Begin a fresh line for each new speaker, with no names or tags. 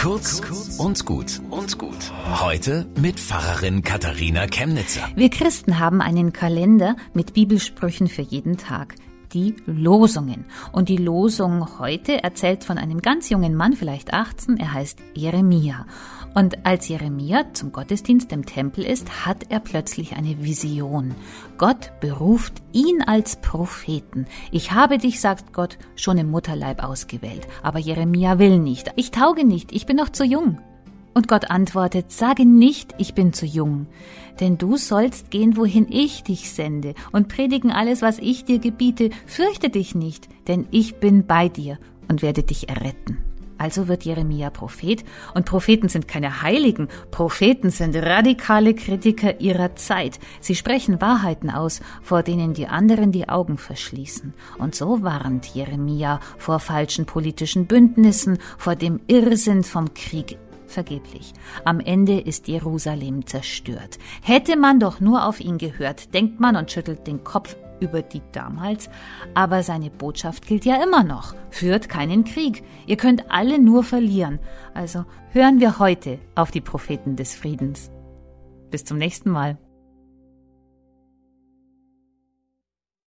Kurz und gut und gut. Heute mit Pfarrerin Katharina Chemnitzer.
Wir Christen haben einen Kalender mit Bibelsprüchen für jeden Tag die Losungen. Und die Losung heute erzählt von einem ganz jungen Mann, vielleicht 18, er heißt Jeremia. Und als Jeremia zum Gottesdienst im Tempel ist, hat er plötzlich eine Vision. Gott beruft ihn als Propheten. Ich habe dich, sagt Gott, schon im Mutterleib ausgewählt. Aber Jeremia will nicht. Ich tauge nicht, ich bin noch zu jung. Und Gott antwortet, sage nicht, ich bin zu jung, denn du sollst gehen, wohin ich dich sende, und predigen alles, was ich dir gebiete. Fürchte dich nicht, denn ich bin bei dir und werde dich erretten. Also wird Jeremia Prophet, und Propheten sind keine Heiligen, Propheten sind radikale Kritiker ihrer Zeit. Sie sprechen Wahrheiten aus, vor denen die anderen die Augen verschließen. Und so warnt Jeremia vor falschen politischen Bündnissen, vor dem Irrsinn vom Krieg Vergeblich. Am Ende ist Jerusalem zerstört. Hätte man doch nur auf ihn gehört, denkt man und schüttelt den Kopf über die damals. Aber seine Botschaft gilt ja immer noch. Führt keinen Krieg. Ihr könnt alle nur verlieren. Also hören wir heute auf die Propheten des Friedens. Bis zum nächsten Mal.